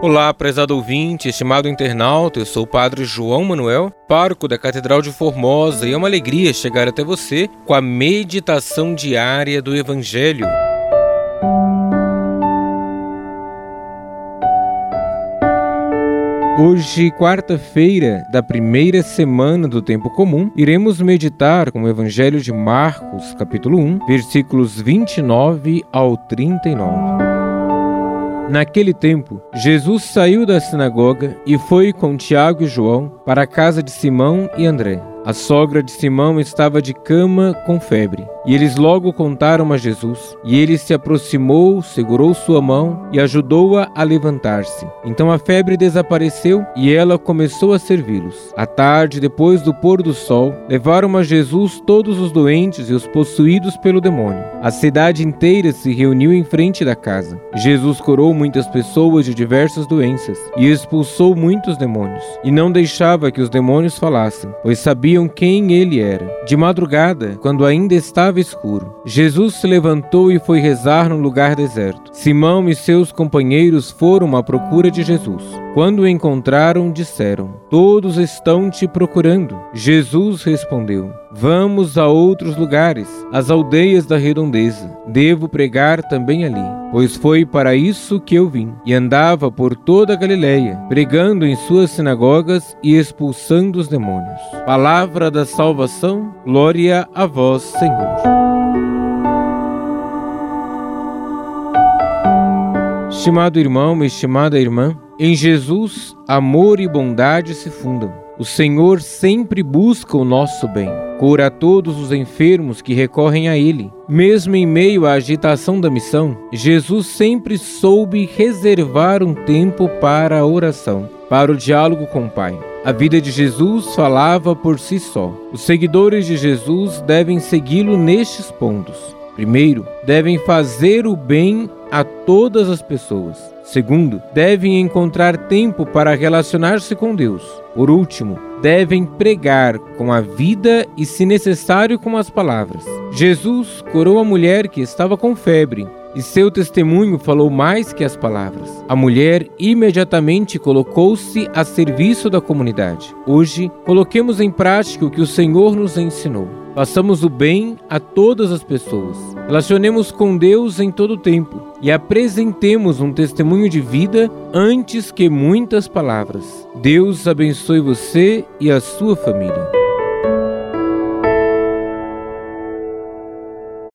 Olá, prezado ouvinte, estimado internauta, eu sou o Padre João Manuel, pároco da Catedral de Formosa, e é uma alegria chegar até você com a meditação diária do Evangelho. Hoje, quarta-feira da primeira semana do tempo comum, iremos meditar com o Evangelho de Marcos, capítulo 1, versículos 29 ao 39. Naquele tempo, Jesus saiu da sinagoga e foi com Tiago e João para a casa de Simão e André. A sogra de Simão estava de cama com febre. E eles logo contaram a Jesus. E ele se aproximou, segurou sua mão e ajudou-a a, levantar-se. Então a febre desapareceu e ela começou a servi-los. À tarde, depois do pôr do sol, levaram a Jesus todos os doentes e os possuídos pelo demônio. A cidade inteira se reuniu em frente da casa. Jesus curou muitas pessoas de diversas doenças e expulsou muitos demônios. E não deixava que os demônios falassem, pois sabiam sabiam quem ele era. De madrugada, quando ainda estava escuro, Jesus se levantou e foi rezar no lugar deserto. Simão e seus companheiros foram à procura de Jesus. Quando o encontraram, disseram: Todos estão te procurando. Jesus respondeu: Vamos a outros lugares, às aldeias da redondeza. Devo pregar também ali, pois foi para isso que eu vim. E andava por toda a Galiléia, pregando em suas sinagogas e expulsando os demônios. Palavra da salvação, glória a vós, Senhor. Estimado irmão, estimada irmã, em Jesus, amor e bondade se fundam. O Senhor sempre busca o nosso bem, cura todos os enfermos que recorrem a Ele. Mesmo em meio à agitação da missão, Jesus sempre soube reservar um tempo para a oração, para o diálogo com o Pai. A vida de Jesus falava por si só. Os seguidores de Jesus devem segui-lo nestes pontos. Primeiro, devem fazer o bem a todas as pessoas. Segundo, devem encontrar tempo para relacionar-se com Deus. Por último, devem pregar com a vida e, se necessário, com as palavras. Jesus curou a mulher que estava com febre e seu testemunho falou mais que as palavras. A mulher imediatamente colocou-se a serviço da comunidade. Hoje, coloquemos em prática o que o Senhor nos ensinou. Façamos o bem a todas as pessoas. Relacionemos com Deus em todo o tempo e apresentemos um testemunho de vida antes que muitas palavras. Deus abençoe você e a sua família.